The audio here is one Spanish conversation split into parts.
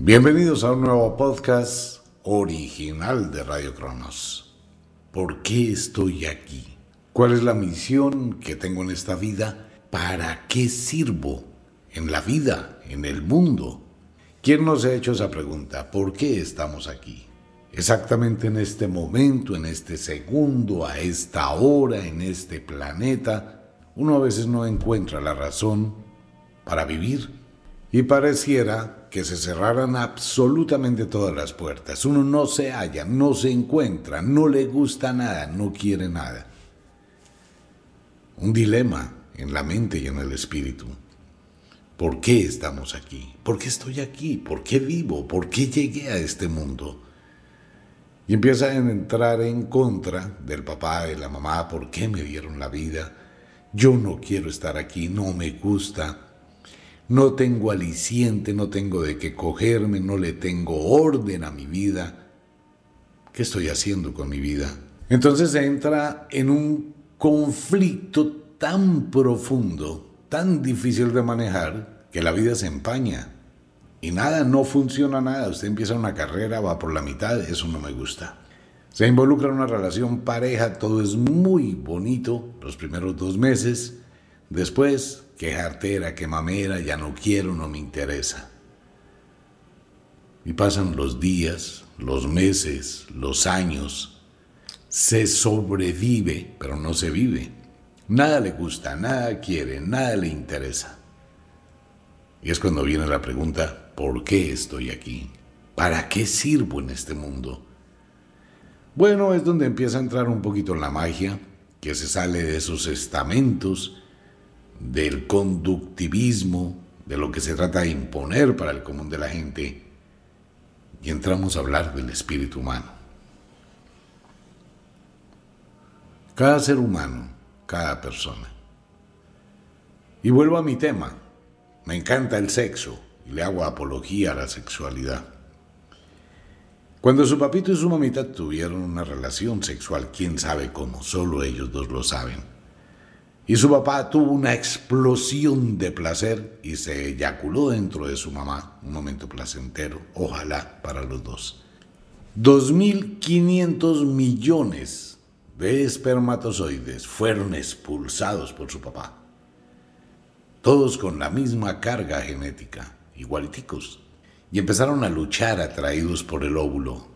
Bienvenidos a un nuevo podcast original de Radio Cronos. ¿Por qué estoy aquí? ¿Cuál es la misión que tengo en esta vida? ¿Para qué sirvo en la vida, en el mundo? ¿Quién nos ha hecho esa pregunta? ¿Por qué estamos aquí? Exactamente en este momento, en este segundo, a esta hora, en este planeta, uno a veces no encuentra la razón para vivir y pareciera que se cerraran absolutamente todas las puertas. Uno no se halla, no se encuentra, no le gusta nada, no quiere nada. Un dilema en la mente y en el espíritu. ¿Por qué estamos aquí? ¿Por qué estoy aquí? ¿Por qué vivo? ¿Por qué llegué a este mundo? Y empieza a entrar en contra del papá, de la mamá, ¿por qué me dieron la vida? Yo no quiero estar aquí, no me gusta no tengo aliciente, no tengo de qué cogerme, no le tengo orden a mi vida. ¿Qué estoy haciendo con mi vida? Entonces entra en un conflicto tan profundo, tan difícil de manejar, que la vida se empaña. Y nada, no funciona nada. Usted empieza una carrera, va por la mitad, eso no me gusta. Se involucra en una relación pareja, todo es muy bonito los primeros dos meses. Después qué jartera, qué mamera, ya no quiero, no me interesa. Y pasan los días, los meses, los años. Se sobrevive, pero no se vive. Nada le gusta, nada quiere, nada le interesa. Y es cuando viene la pregunta, ¿por qué estoy aquí? ¿Para qué sirvo en este mundo? Bueno, es donde empieza a entrar un poquito la magia, que se sale de esos estamentos del conductivismo, de lo que se trata de imponer para el común de la gente, y entramos a hablar del espíritu humano. Cada ser humano, cada persona. Y vuelvo a mi tema. Me encanta el sexo y le hago apología a la sexualidad. Cuando su papito y su mamita tuvieron una relación sexual, quién sabe cómo, solo ellos dos lo saben y su papá tuvo una explosión de placer y se eyaculó dentro de su mamá, un momento placentero, ojalá para los dos. 2.500 millones de espermatozoides fueron expulsados por su papá, todos con la misma carga genética, igualiticos, y empezaron a luchar atraídos por el óvulo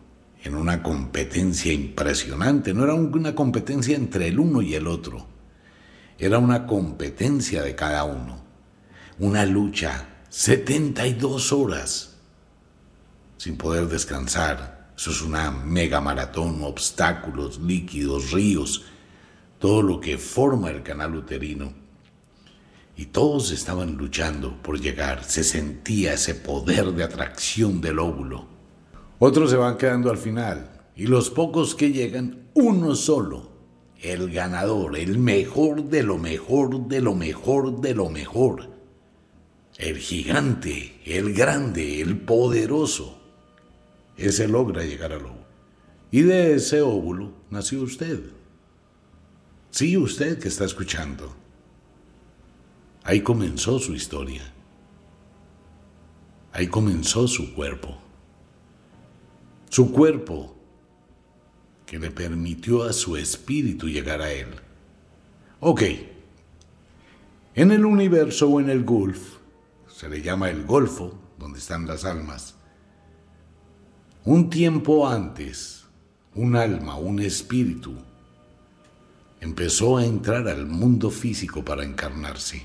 en una competencia impresionante, no era una competencia entre el uno y el otro, era una competencia de cada uno, una lucha, 72 horas, sin poder descansar. Eso es una mega maratón, obstáculos, líquidos, ríos, todo lo que forma el canal uterino. Y todos estaban luchando por llegar, se sentía ese poder de atracción del óvulo. Otros se van quedando al final, y los pocos que llegan, uno solo el ganador, el mejor de lo mejor de lo mejor de lo mejor, el gigante, el grande, el poderoso. Ese logra llegar al óvulo. Y de ese óvulo nació usted. Sí, usted que está escuchando. Ahí comenzó su historia. Ahí comenzó su cuerpo. Su cuerpo que le permitió a su espíritu llegar a él. Ok, en el universo o en el Gulf, se le llama el Golfo, donde están las almas, un tiempo antes, un alma, un espíritu, empezó a entrar al mundo físico para encarnarse.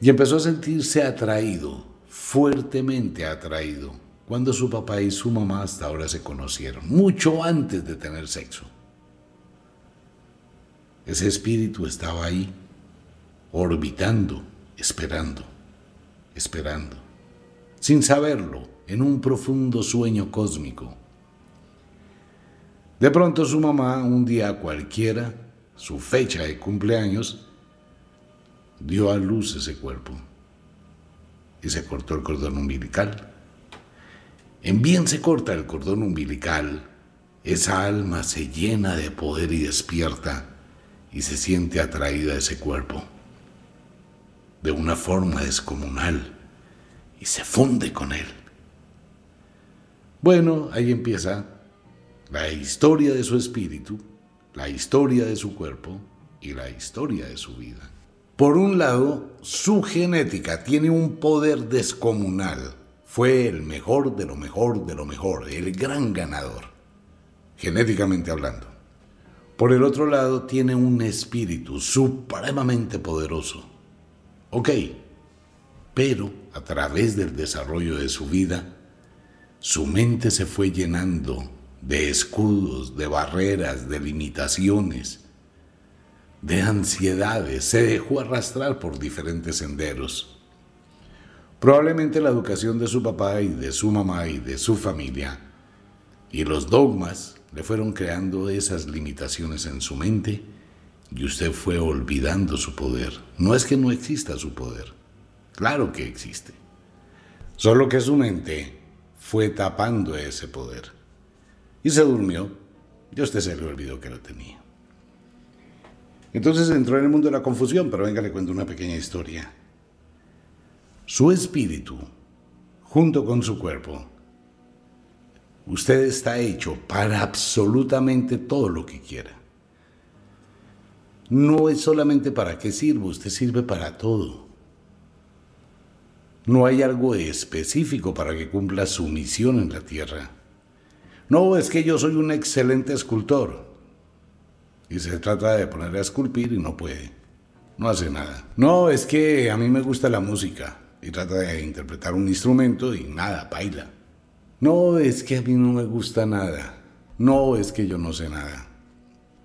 Y empezó a sentirse atraído, fuertemente atraído cuando su papá y su mamá hasta ahora se conocieron, mucho antes de tener sexo. Ese espíritu estaba ahí, orbitando, esperando, esperando, sin saberlo, en un profundo sueño cósmico. De pronto su mamá, un día cualquiera, su fecha de cumpleaños, dio a luz ese cuerpo y se cortó el cordón umbilical en bien se corta el cordón umbilical, esa alma se llena de poder y despierta y se siente atraída a ese cuerpo de una forma descomunal y se funde con él. Bueno, ahí empieza la historia de su espíritu, la historia de su cuerpo y la historia de su vida. Por un lado, su genética tiene un poder descomunal. Fue el mejor de lo mejor de lo mejor, el gran ganador, genéticamente hablando. Por el otro lado, tiene un espíritu supremamente poderoso. Ok, pero a través del desarrollo de su vida, su mente se fue llenando de escudos, de barreras, de limitaciones, de ansiedades, se dejó arrastrar por diferentes senderos. Probablemente la educación de su papá y de su mamá y de su familia y los dogmas le fueron creando esas limitaciones en su mente y usted fue olvidando su poder. No es que no exista su poder, claro que existe. Solo que su mente fue tapando ese poder. Y se durmió y usted se le olvidó que lo tenía. Entonces entró en el mundo de la confusión, pero venga, le cuento una pequeña historia. Su espíritu, junto con su cuerpo, usted está hecho para absolutamente todo lo que quiera. No es solamente para qué sirve, usted sirve para todo. No hay algo específico para que cumpla su misión en la tierra. No, es que yo soy un excelente escultor. Y se trata de ponerle a esculpir y no puede. No hace nada. No, es que a mí me gusta la música. Y trata de interpretar un instrumento y nada, baila. No, es que a mí no me gusta nada. No, es que yo no sé nada.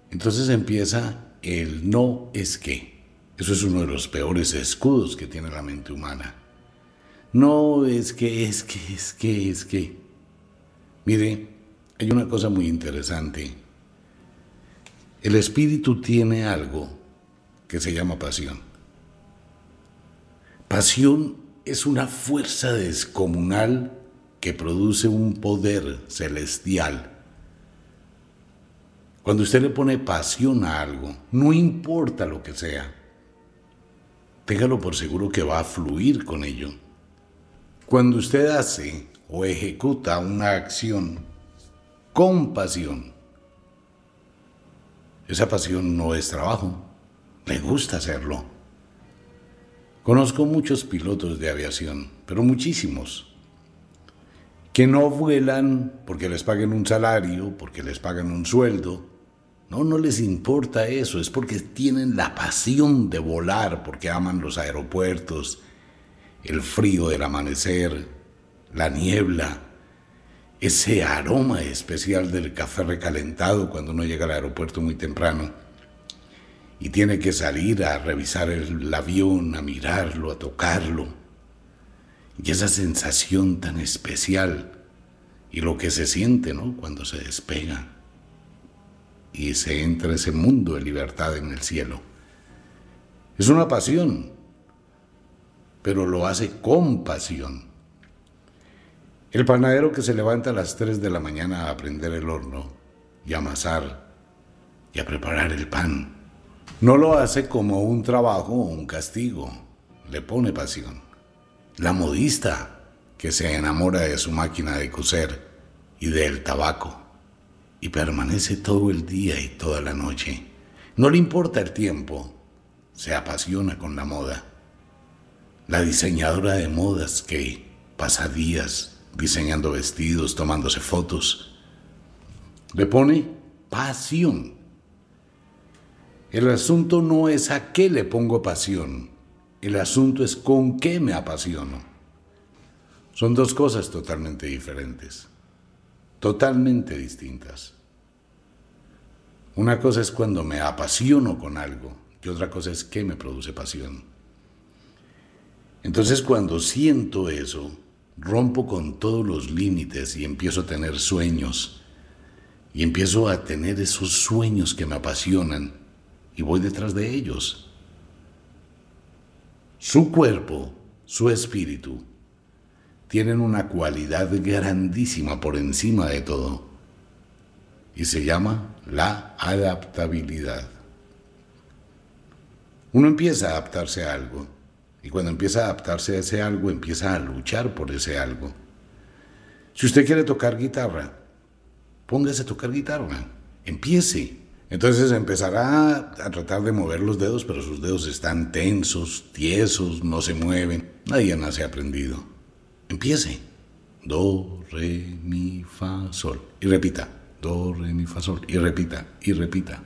Entonces empieza el no es que. Eso es uno de los peores escudos que tiene la mente humana. No, es que, es que, es que, es que. Mire, hay una cosa muy interesante. El espíritu tiene algo que se llama pasión. Pasión es una fuerza descomunal que produce un poder celestial. Cuando usted le pone pasión a algo, no importa lo que sea, téngalo por seguro que va a fluir con ello. Cuando usted hace o ejecuta una acción con pasión, esa pasión no es trabajo, le gusta hacerlo. Conozco muchos pilotos de aviación, pero muchísimos, que no vuelan porque les paguen un salario, porque les paguen un sueldo. No, no les importa eso, es porque tienen la pasión de volar, porque aman los aeropuertos, el frío del amanecer, la niebla, ese aroma especial del café recalentado cuando uno llega al aeropuerto muy temprano y tiene que salir a revisar el avión, a mirarlo, a tocarlo. Y esa sensación tan especial y lo que se siente ¿no? cuando se despega y se entra ese mundo de libertad en el cielo. Es una pasión pero lo hace con pasión. El panadero que se levanta a las 3 de la mañana a prender el horno y a amasar y a preparar el pan, no lo hace como un trabajo o un castigo, le pone pasión. La modista que se enamora de su máquina de coser y del tabaco y permanece todo el día y toda la noche. No le importa el tiempo, se apasiona con la moda la diseñadora de modas que pasa días diseñando vestidos, tomándose fotos, le pone pasión. El asunto no es a qué le pongo pasión, el asunto es con qué me apasiono. Son dos cosas totalmente diferentes, totalmente distintas. Una cosa es cuando me apasiono con algo y otra cosa es qué me produce pasión. Entonces cuando siento eso, rompo con todos los límites y empiezo a tener sueños. Y empiezo a tener esos sueños que me apasionan y voy detrás de ellos. Su cuerpo, su espíritu, tienen una cualidad grandísima por encima de todo y se llama la adaptabilidad. Uno empieza a adaptarse a algo Y cuando empieza a adaptarse a ese algo, empieza a luchar por ese algo. Si usted quiere tocar guitarra, póngase a tocar guitarra, empiece. Entonces empezará a tratar de mover los dedos, pero sus dedos están tensos, tiesos, no se mueven. Nadie nace aprendido. Empiece. Do, re, mi, fa, sol. Y repita. Do, re, mi, fa, sol. Y repita, y repita.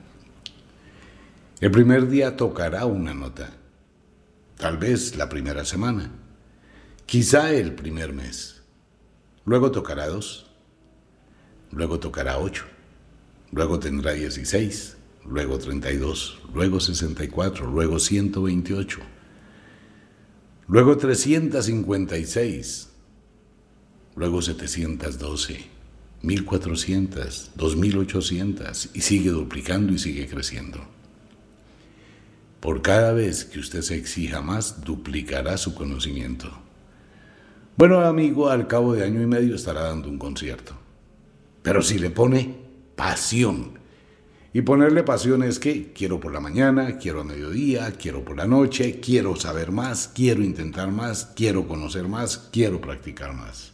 El primer día tocará una nota, tal vez la primera semana, quizá el primer mes. Luego tocará dos, luego tocará ocho, luego tendrá dieciséis, luego treinta y dos, luego sesenta y cuatro, luego ciento veintiocho, luego trescientas cincuenta y seis, luego setecientas doce, mil cuatrocientas, dos mil ochocientas, y sigue duplicando y sigue creciendo. Por cada vez que usted se exija más, duplicará su conocimiento. Bueno, amigo, al cabo de año y medio estará dando un concierto. Pero si le pone pasión, y ponerle pasión es que quiero por la mañana, quiero a mediodía, quiero por la noche, quiero saber más, quiero intentar más, quiero conocer más, quiero practicar más.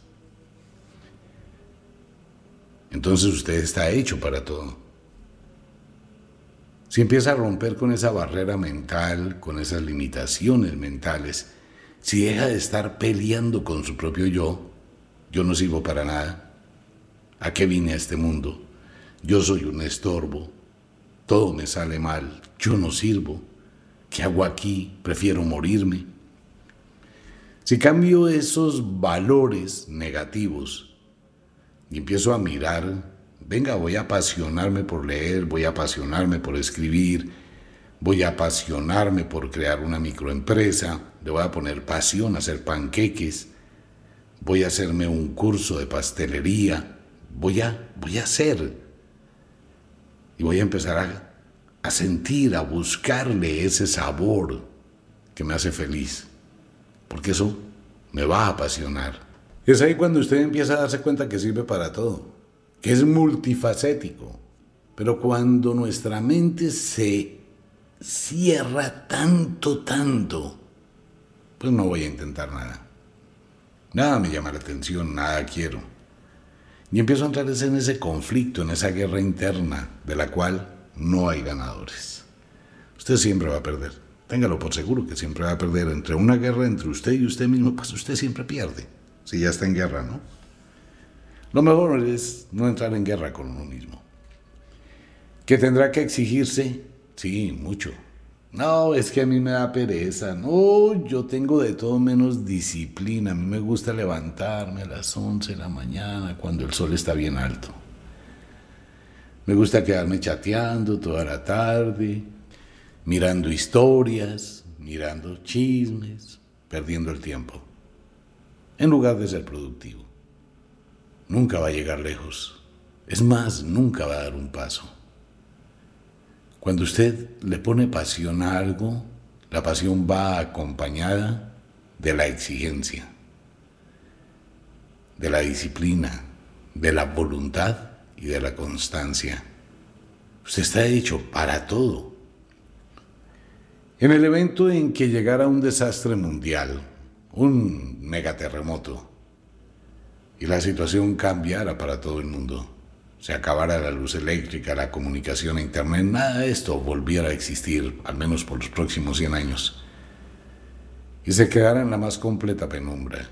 Entonces usted está hecho para todo. Si empieza a romper con esa barrera mental, con esas limitaciones mentales, si deja de estar peleando con su propio yo, yo no sirvo para nada, ¿a qué vine a este mundo? Yo soy un estorbo, todo me sale mal, yo no sirvo, ¿qué hago aquí? Prefiero morirme. Si cambio esos valores negativos y empiezo a mirar venga, voy a apasionarme por leer, voy a apasionarme por escribir, voy a apasionarme por crear una microempresa, le voy a poner pasión a hacer panqueques, voy a hacerme un curso de pastelería, voy a, voy a hacer. Y voy a empezar a, a sentir, a buscarle ese sabor que me hace feliz, porque eso me va a apasionar. Es ahí cuando usted empieza a darse cuenta que sirve para todo que es multifacético. Pero cuando nuestra mente se cierra tanto, tanto, pues no voy a intentar nada. Nada me llama la atención, nada quiero. Y empiezo a entrar en ese conflicto, en esa guerra interna, de la cual no hay ganadores. Usted siempre va a perder. Téngalo por seguro que siempre va a perder. Entre una guerra entre usted y usted mismo, pues usted siempre pierde. Si ya está en guerra, ¿no? Lo mejor es no entrar en guerra con uno mismo. ¿Que tendrá que exigirse? Sí, mucho. No, es que a mí me da pereza. No, yo tengo de todo menos disciplina. A mí me gusta levantarme a las 11 de la mañana cuando el sol está bien alto. Me gusta quedarme chateando toda la tarde, mirando historias, mirando chismes, perdiendo el tiempo, en lugar de ser productivo nunca va a llegar lejos. Es más, nunca va a dar un paso. Cuando usted le pone pasión a algo, la pasión va acompañada de la exigencia, de la disciplina, de la voluntad y de la constancia. Usted está hecho para todo. En el evento en que llegara un desastre mundial, un megaterremoto, y la situación cambiara para todo el mundo. Se acabara la luz eléctrica, la comunicación, internet, nada de esto volviera a existir, al menos por los próximos 100 años. Y se quedara en la más completa penumbra.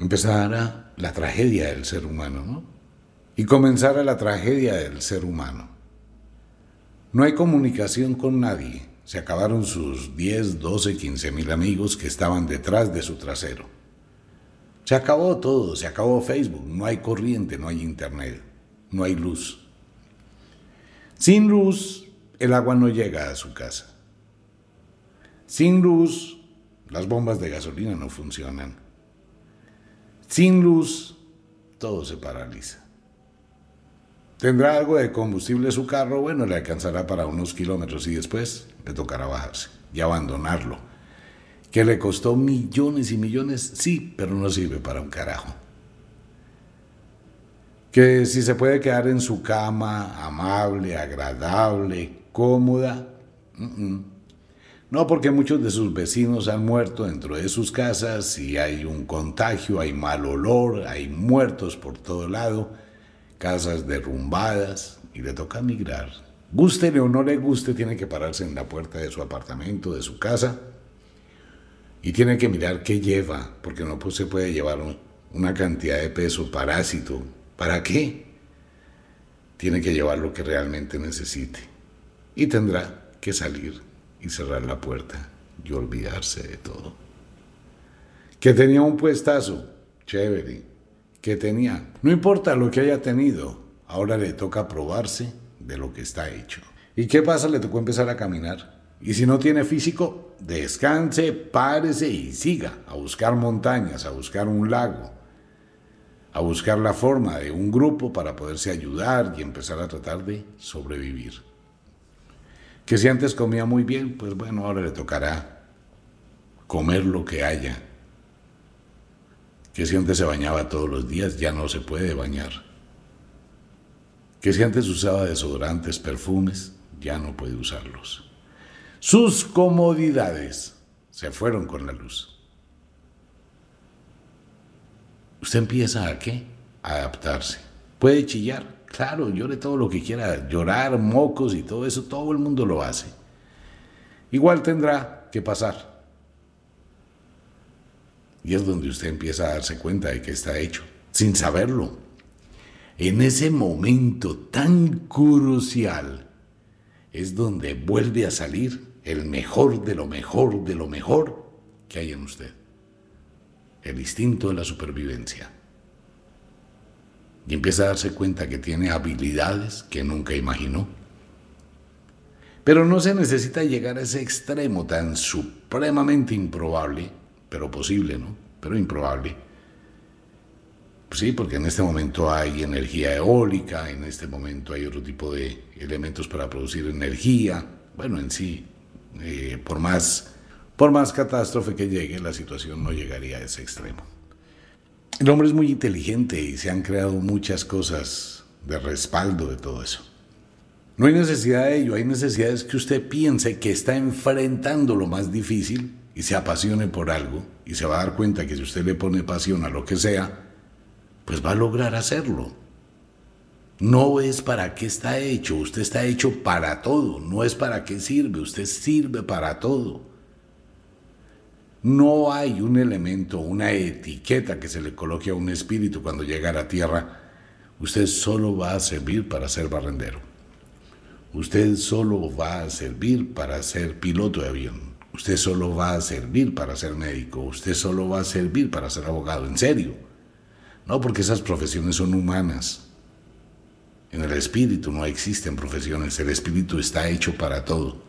Empezara la tragedia del ser humano, ¿no? Y comenzara la tragedia del ser humano. No hay comunicación con nadie. Se acabaron sus 10, 12, 15 mil amigos que estaban detrás de su trasero. Se acabó todo, se acabó Facebook, no hay corriente, no hay internet, no hay luz. Sin luz, el agua no llega a su casa. Sin luz, las bombas de gasolina no funcionan. Sin luz, todo se paraliza. ¿Tendrá algo de combustible su carro? Bueno, le alcanzará para unos kilómetros y después le tocará bajarse y abandonarlo que le costó millones y millones, sí, pero no sirve para un carajo. Que si se puede quedar en su cama, amable, agradable, cómoda, No porque muchos de sus vecinos han muerto dentro de sus casas y hay un contagio, hay mal olor, hay muertos por todo lado, casas derrumbadas y le toca migrar. Guste o no le guste, tiene que pararse en la puerta de su apartamento, de su casa y tiene que mirar qué lleva, porque no se puede llevar una cantidad de peso parásito. ¿Para qué? Tiene que llevar lo que realmente necesite y tendrá que salir y cerrar la puerta y olvidarse de todo. Que tenía un puestazo, chévere, que tenía, no importa lo que haya tenido, ahora le toca probarse de lo que está hecho. ¿Y qué pasa? Le tocó empezar a caminar. Y si no tiene físico, descanse, párese y siga a buscar montañas, a buscar un lago, a buscar la forma de un grupo para poderse ayudar y empezar a tratar de sobrevivir. Que si antes comía muy bien, pues bueno, ahora le tocará comer lo que haya. Que si antes se bañaba todos los días, ya no se puede bañar. Que si antes usaba desodorantes, perfumes, ya no puede usarlos. Sus comodidades se fueron con la luz. Usted empieza a qué? A adaptarse. Puede chillar, Claro, llore todo lo que quiera, llorar, mocos y todo eso, todo el mundo lo hace. Igual tendrá que pasar. Y es donde usted empieza a darse cuenta de que está hecho, sin saberlo. En ese momento tan crucial es donde vuelve a salir el mejor de lo mejor de lo mejor que hay en usted. El instinto de la supervivencia y empieza a darse cuenta que tiene habilidades que nunca imaginó. Pero no se necesita llegar a ese extremo tan supremamente improbable, pero posible, ¿no? Pero improbable. Sí, porque en este momento hay energía eólica, en este momento hay otro tipo de elementos para producir energía. Bueno, en sí, eh, por, más, por más catástrofe que llegue, la situación no llegaría a ese extremo. El hombre es muy inteligente y se han creado muchas cosas de respaldo de todo eso. No hay necesidad de ello, hay necesidad de que usted piense que está enfrentando lo más difícil y se apasione por algo y se va a dar cuenta que si usted le pone pasión a lo que sea, pues va a lograr hacerlo. No es para qué está hecho, usted está hecho para todo, no es para qué sirve, usted sirve para todo. No hay un elemento, una etiqueta que se le coloque a un espíritu cuando llega a la tierra. Usted solo va a servir para ser barrendero. Usted solo va a servir para ser piloto de avión. Usted solo va a servir para ser médico. Usted solo va a servir para ser abogado. En serio. No porque esas profesiones son humanas. En el espíritu no existen profesiones. El espíritu está hecho para todo.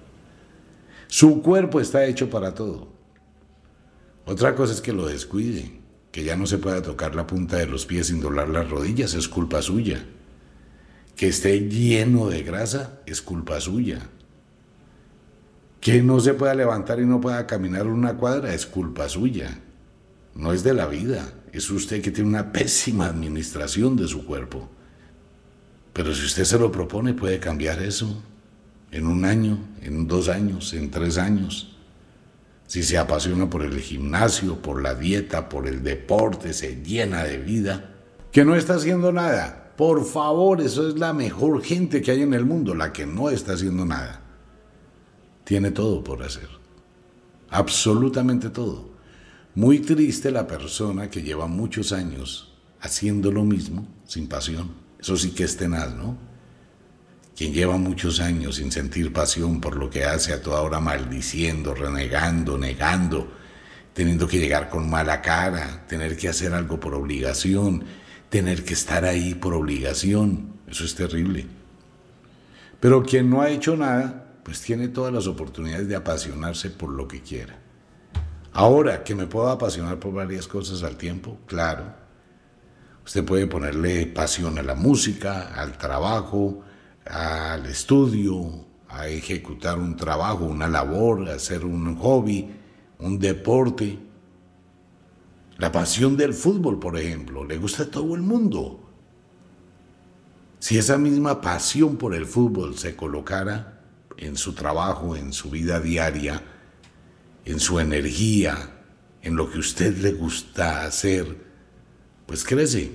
Su cuerpo está hecho para todo. Otra cosa es que lo descuide, que ya no se pueda tocar la punta de los pies sin doblar las rodillas, es culpa suya. Que esté lleno de grasa, es culpa suya. Que no se pueda levantar y no pueda caminar una cuadra, es culpa suya. No es de la vida, es usted que tiene una pésima administración de su cuerpo. Pero si usted se lo propone, puede cambiar eso en un año, en dos años, en tres años si se apasiona por el gimnasio, por la dieta, por el deporte, se llena de vida, que no está haciendo nada. Por favor, eso es la mejor gente que hay en el mundo, la que no está haciendo nada. Tiene todo por hacer. Absolutamente todo. Muy triste la persona que lleva muchos años haciendo lo mismo sin pasión. Eso sí que es tenaz, ¿no? quien lleva muchos años sin sentir pasión por lo que hace a toda hora maldiciendo, renegando, negando, teniendo que llegar con mala cara, tener que hacer algo por obligación, tener que estar ahí por obligación, eso es terrible. Pero quien no ha hecho nada, pues tiene todas las oportunidades de apasionarse por lo que quiera. Ahora, que me puedo apasionar por varias cosas al tiempo, claro. Usted puede ponerle pasión a la música, al trabajo, al estudio, a ejecutar un trabajo, una labor, hacer un hobby, un deporte. La pasión del fútbol, por ejemplo, le gusta a todo el mundo. Si esa misma pasión por el fútbol se colocara en su trabajo, en su vida diaria, en su energía, en lo que usted le gusta hacer, pues crece.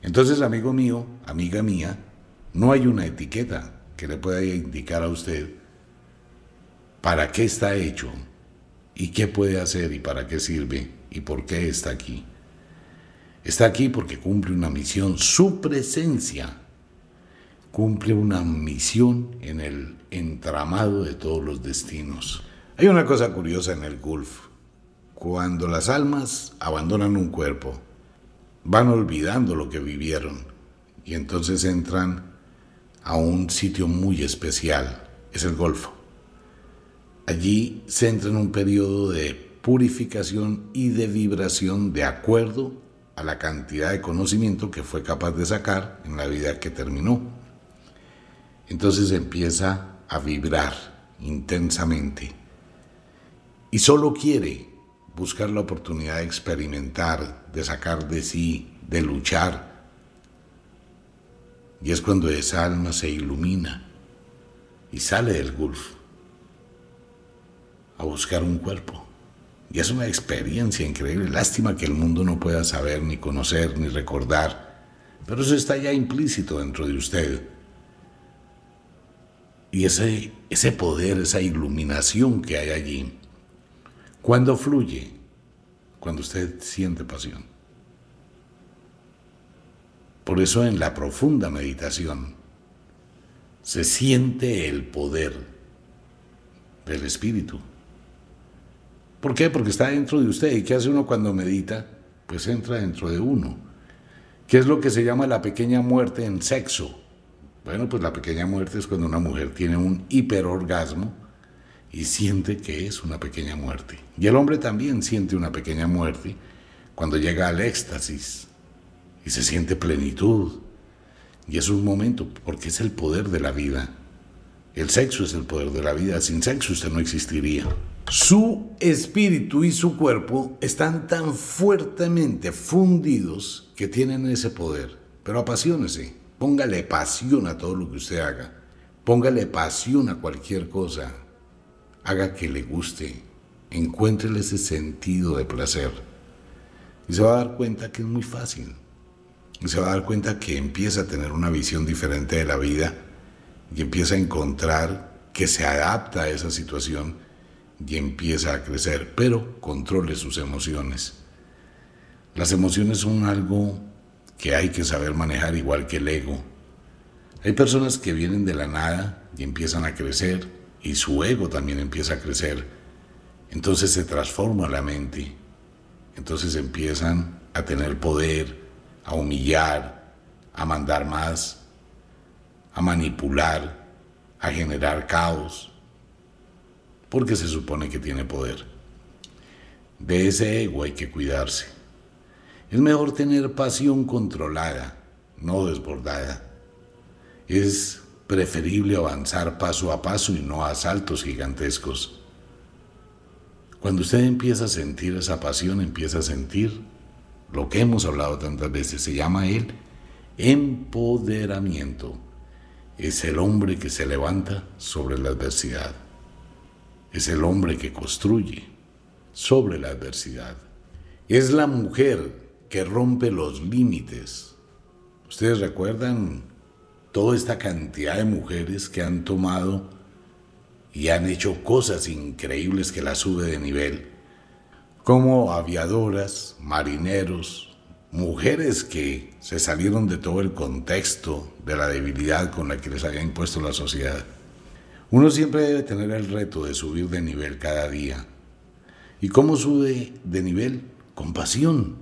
Entonces, amigo mío, amiga mía, no hay una etiqueta que le pueda indicar a usted para qué está hecho y qué puede hacer y para qué sirve y por qué está aquí. Está aquí porque cumple una misión, su presencia cumple una misión en el entramado de todos los destinos. Hay una cosa curiosa en el Gulf. Cuando las almas abandonan un cuerpo, van olvidando lo que vivieron y entonces entran a un sitio muy especial, es el Golfo. Allí se entra en un periodo de purificación y de vibración de acuerdo a la cantidad de conocimiento que fue capaz de sacar en la vida que terminó. Entonces empieza a vibrar intensamente y solo quiere buscar la oportunidad de experimentar, de sacar de sí, de luchar. Y es cuando esa alma se ilumina y sale del Gulf a buscar un cuerpo. Y es una experiencia increíble. Lástima que el mundo no pueda saber, ni conocer, ni recordar. Pero eso está ya implícito dentro de usted. Y ese, ese poder, esa iluminación que hay allí, cuando fluye, cuando usted siente pasión. Por eso en la profunda meditación se siente el poder del espíritu. ¿Por qué? Porque está dentro de usted. ¿Y qué hace uno cuando medita? Pues entra dentro de uno. ¿Qué es lo que se llama la pequeña muerte en sexo? Bueno, pues la pequeña muerte es cuando una mujer tiene un hiperorgasmo y siente que es una pequeña muerte. Y el hombre también siente una pequeña muerte cuando llega al éxtasis y se siente plenitud. Y es un momento, porque es el poder de la vida. El sexo es el poder de la vida. Sin sexo usted no existiría. Su espíritu y su cuerpo están tan fuertemente fundidos que tienen ese poder. Pero apasionese, póngale pasión a todo lo que usted haga. Póngale pasión a cualquier cosa. Haga que le guste. Encuéntrele ese sentido de placer. Y se va a dar cuenta que es muy fácil. Y se va a dar cuenta que empieza a tener una visión diferente de la vida y empieza a encontrar que se adapta a esa situación y empieza a crecer, pero controle sus emociones. Las emociones son algo que hay que saber manejar igual que el ego. Hay personas que vienen de la nada y empiezan a crecer y su ego también empieza a crecer. Entonces se transforma la mente. Entonces empiezan a tener poder, a humillar, a mandar más, a manipular, a generar caos porque se supone que tiene poder. De ese ego hay que cuidarse. Es mejor tener pasión controlada, no desbordada. Es preferible avanzar paso a paso y no a saltos gigantescos. Cuando usted empieza a sentir esa pasión, empieza a sentir lo que hemos hablado tantas veces, se llama el empoderamiento. Es el hombre que se levanta sobre la adversidad es el hombre que construye sobre la adversidad. Es la mujer que rompe los límites. Ustedes recuerdan toda esta cantidad de mujeres que han tomado y han hecho cosas increíbles que la sube de nivel, como aviadoras, marineros, mujeres que se salieron de todo el contexto de la debilidad con la que les había impuesto la sociedad. Uno siempre debe tener el reto de subir de nivel cada día. ¿Y cómo sube de nivel? Con pasión,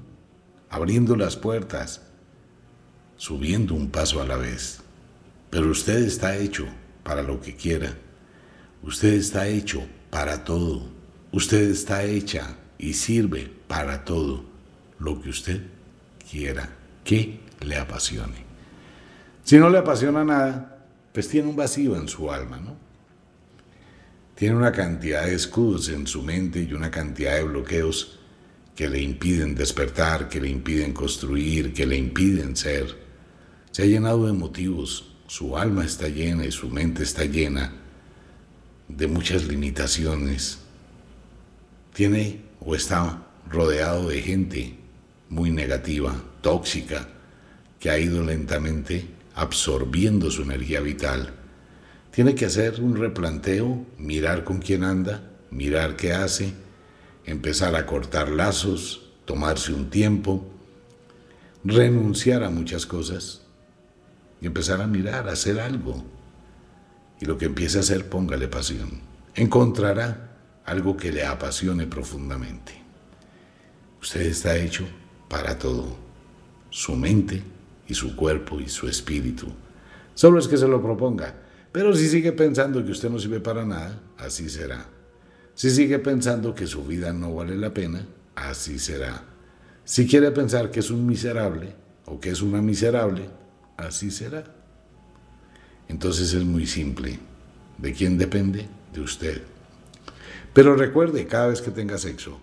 abriendo las puertas, subiendo un paso a la vez. Pero usted está hecho para lo que quiera. Usted está hecho para todo. Usted está hecha y sirve para todo lo que usted quiera, que le apasione. Si no le apasiona nada, pues tiene un vacío en su alma, ¿no? tiene una cantidad de escudos en su mente y una cantidad de bloqueos que le impiden despertar, que le impiden construir, que le impiden ser. Se ha llenado de motivos, su alma está llena y su mente está llena de muchas limitaciones. tiene o está rodeado de gente muy negativa, tóxica, que ha ido lentamente absorbiendo su energía vital. Tiene que hacer un replanteo, mirar con quién anda, mirar qué hace, empezar a cortar lazos, tomarse un tiempo, renunciar a muchas cosas y empezar a mirar, a hacer algo. Y lo que empiece a hacer, póngale pasión. Encontrará algo que le apasione profundamente. Usted está hecho para todo, su mente y su cuerpo y su espíritu. Solo es que se lo proponga. Pero si sigue pensando que usted no sirve para nada, así será. Si sigue pensando que su vida no vale la pena, así será. Si quiere pensar que es un miserable o que es una miserable, así será. Entonces es muy simple. ¿De quién depende? De usted. Pero recuerde cada vez que tenga sexo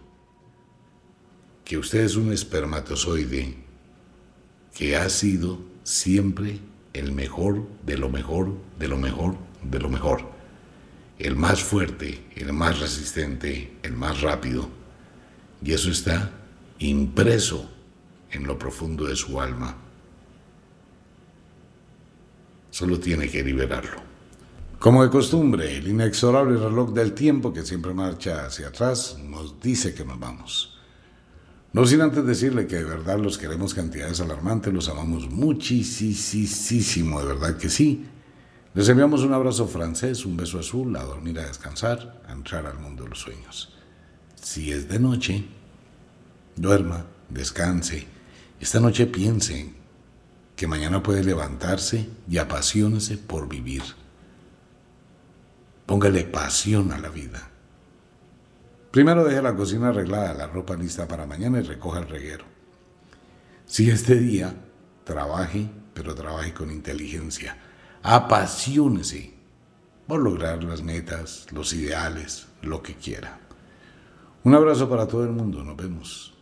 que usted es un espermatozoide que ha sido siempre el mejor de lo mejor, de lo mejor, de lo mejor. El más fuerte, el más resistente, el más rápido. Y eso está impreso en lo profundo de su alma. Solo tiene que liberarlo. Como de costumbre, el inexorable reloj del tiempo que siempre marcha hacia atrás nos dice que nos vamos. No sin antes decirle que de verdad los queremos cantidades alarmantes, los amamos muchísimo, de verdad que sí. Les enviamos un abrazo francés, un beso azul, a dormir, a descansar, a entrar al mundo de los sueños. Si es de noche, duerma, descanse. Esta noche piense que mañana puede levantarse y apasionese por vivir. Póngale pasión a la vida. Primero deje la cocina arreglada, la ropa lista para mañana y recoja el reguero. Si este día trabaje, pero trabaje con inteligencia, apasionese por lograr las metas, los ideales, lo que quiera. Un abrazo para todo el mundo, nos vemos.